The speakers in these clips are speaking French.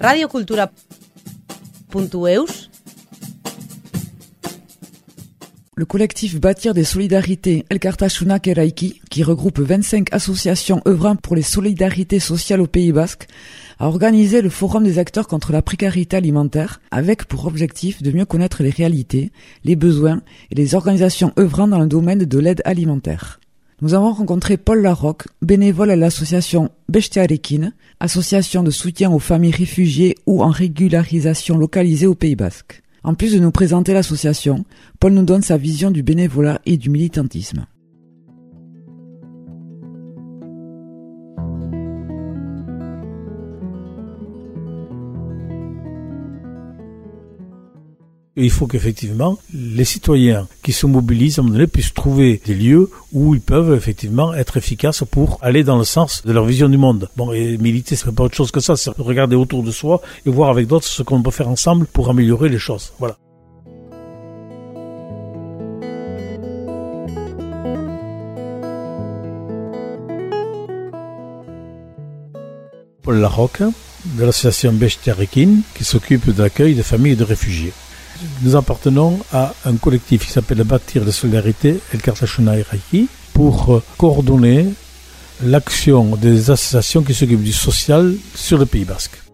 radiocultura.eus Le collectif Bâtir des solidarités El Cartachuna Keraiki, qui regroupe 25 associations œuvrant pour les solidarités sociales au Pays Basque, a organisé le Forum des acteurs contre la précarité alimentaire avec pour objectif de mieux connaître les réalités, les besoins et les organisations œuvrant dans le domaine de l'aide alimentaire. Nous avons rencontré Paul Larocque, bénévole à l'association Bestiarekin, association de soutien aux familles réfugiées ou en régularisation localisée au Pays Basque. En plus de nous présenter l'association, Paul nous donne sa vision du bénévolat et du militantisme. Il faut qu'effectivement les citoyens qui se mobilisent à un puissent trouver des lieux où ils peuvent effectivement être efficaces pour aller dans le sens de leur vision du monde. Bon, et militer, c'est pas autre chose que ça, c'est regarder autour de soi et voir avec d'autres ce qu'on peut faire ensemble pour améliorer les choses. Voilà. Paul Larocque, de l'association qui s'occupe de familles de réfugiés. Nous appartenons à un collectif qui s'appelle Bâtir de solidarité El Cartachuna Raiki pour euh, coordonner l'action des associations qui s'occupent du social sur le Pays Basque.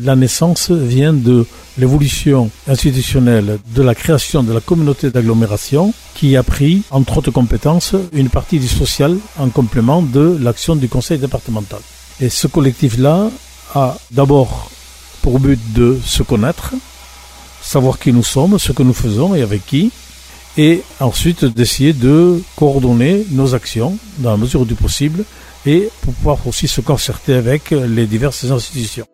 La naissance vient de l'évolution institutionnelle de la création de la communauté d'agglomération qui a pris, entre autres compétences, une partie du social en complément de l'action du conseil départemental. Et ce collectif-là a d'abord pour but de se connaître, savoir qui nous sommes, ce que nous faisons et avec qui, et ensuite d'essayer de coordonner nos actions dans la mesure du possible et pour pouvoir aussi se concerter avec les diverses institutions.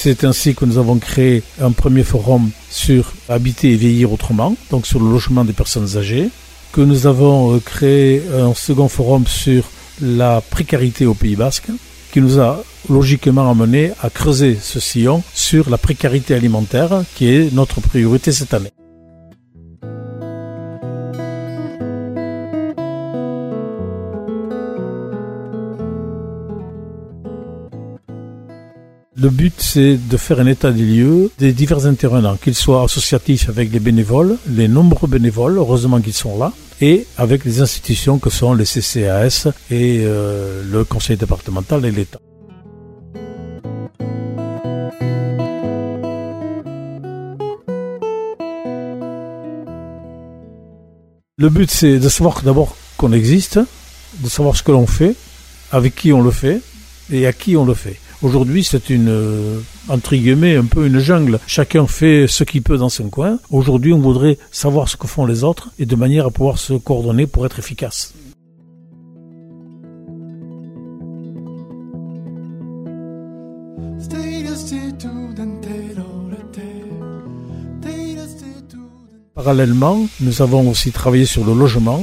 C'est ainsi que nous avons créé un premier forum sur habiter et vieillir autrement, donc sur le logement des personnes âgées, que nous avons euh, créé un second forum sur la précarité au Pays Basque, qui nous a logiquement amené à creuser ce sillon sur la précarité alimentaire, qui est notre priorité cette année. Le but, c'est de faire un état des lieux des divers intervenants, qu'ils soient associatifs avec les bénévoles, les nombreux bénévoles, heureusement qu'ils sont là, et avec les institutions que sont les CCAS et euh, le conseil départemental et l'État. Le but, c'est de savoir d'abord qu'on existe, de savoir ce que l'on fait, avec qui on le fait et à qui on le fait. Aujourd'hui, c'est une, euh, entre guillemets, un peu une jungle. Chacun fait ce qu'il peut dans son coin. Aujourd'hui, on voudrait savoir ce que font les autres et de manière à pouvoir se coordonner pour être efficace. Parallèlement, nous avons aussi travaillé sur le logement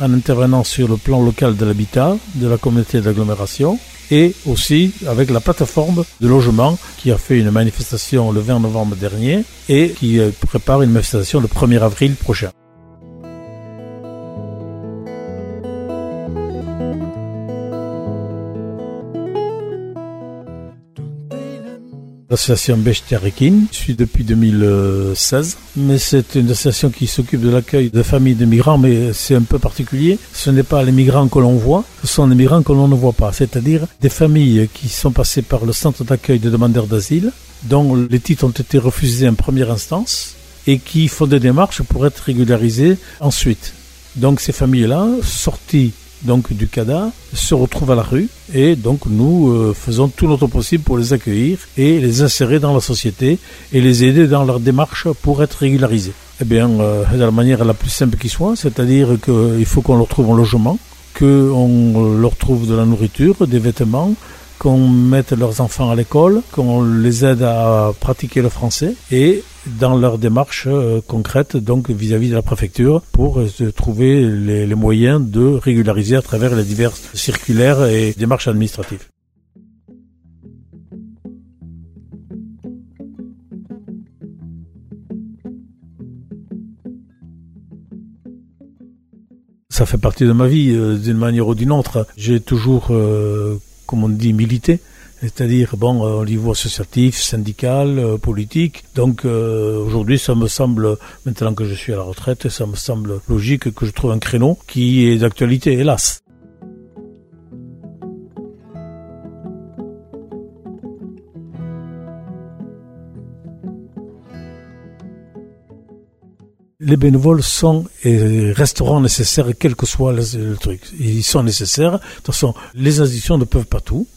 en intervenant sur le plan local de l'habitat, de la communauté d'agglomération et aussi avec la plateforme de logement qui a fait une manifestation le 20 novembre dernier et qui euh, prépare une manifestation le 1er avril prochain. L'association Bechtiarekin, je suis depuis 2016, mais c'est une association qui s'occupe de l'accueil de familles de migrants, mais c'est un peu particulier. Ce n'est pas les migrants que l'on voit, ce sont les migrants que l'on ne voit pas, c'est-à-dire des familles qui sont passées par le centre d'accueil de demandeurs d'asile, dont les titres ont été refusés en première instance et qui font des démarches pour être régularisées ensuite. Donc ces familles-là, sorties donc du CADA se retrouvent à la rue et donc nous euh, faisons tout notre possible pour les accueillir et les insérer dans la société et les aider dans leur démarche pour être régularisés. Eh bien, euh, de la manière la plus simple qui soit, c'est-à-dire qu'il faut qu'on leur trouve un logement, qu'on leur trouve de la nourriture, des vêtements, qu'on mette leurs enfants à l'école, qu'on les aide à pratiquer le français et dans leur démarche euh, concrète, donc vis-à-vis de la préfecture, pour euh, trouver les, moyens de régulariser à travers les diverses circulaires et démarches administratives. ça fait partie de ma vie euh, d'une manière ou d'une autre. J'ai toujours, comme on dit, milité. C'est-à-dire, bon, euh, au niveau associatif, syndical, euh, politique. Donc, euh, aujourd'hui, ça me semble, maintenant que je suis à la retraite, ça me semble logique que je trouve un créneau qui est d'actualité, hélas. les bénévoles sont et resteront nécessaires quel que soit le, le truc. Ils sont nécessaires. De toute façon, les institutions ne peuvent pas tout.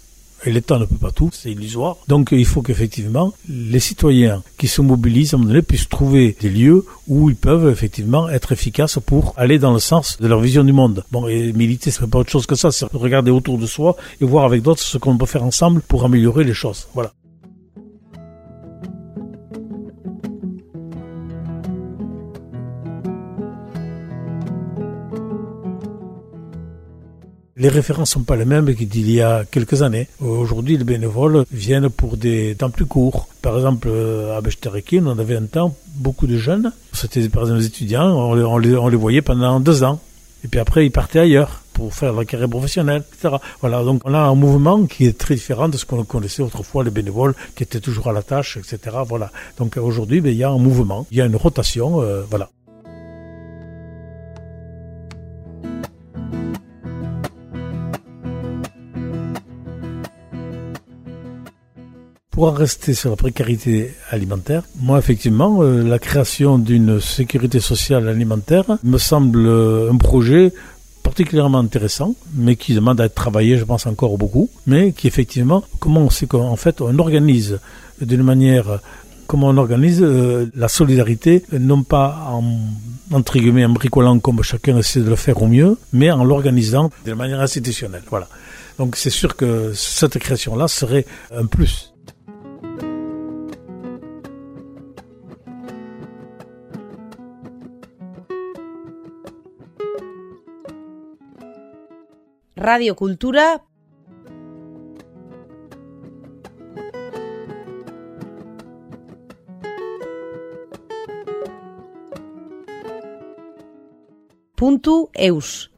Et l'État ne peut pas tout, c'est illusoire. Donc il faut qu'effectivement les citoyens qui se mobilisent à un moment donné puissent trouver des lieux où ils peuvent effectivement être efficaces pour aller dans le sens de leur vision du monde. Bon, et militer, c'est pas autre chose que ça, c'est regarder autour de soi et voir avec d'autres ce qu'on peut faire ensemble pour améliorer les choses. Voilà. Les références sont pas les mêmes qu'il y a quelques années. Aujourd'hui, les bénévoles viennent pour des temps plus courts. Par exemple, à Bechtereki, on avait un temps beaucoup de jeunes. C'était par exemple des étudiants, on les, on, les, on les, voyait pendant deux ans. Et puis après, ils partaient ailleurs pour faire la carrière professionnelle, etc. Voilà, donc on a un mouvement qui est très différent de ce qu'on connaissait autrefois, les bénévoles qui étaient toujours à la tâche, etc. Voilà. Donc aujourd'hui, ben, il y a un mouvement, il y a une rotation, euh, voilà. Pour en rester sur la précarité alimentaire, moi effectivement, euh, la création d'une sécurité sociale alimentaire me semble euh, un projet particulièrement intéressant, mais qui demande à être travaillé, je pense encore beaucoup, mais qui effectivement, comment c'est qu'en fait on organise d'une manière comment on organise euh, la solidarité, non pas en, entre guillemets, en bricolant comme chacun essaie de le faire au mieux, mais en l'organisant de manière institutionnelle. Voilà. Donc c'est sûr que cette création-là serait un plus. Radio Cultura. Puntu eus.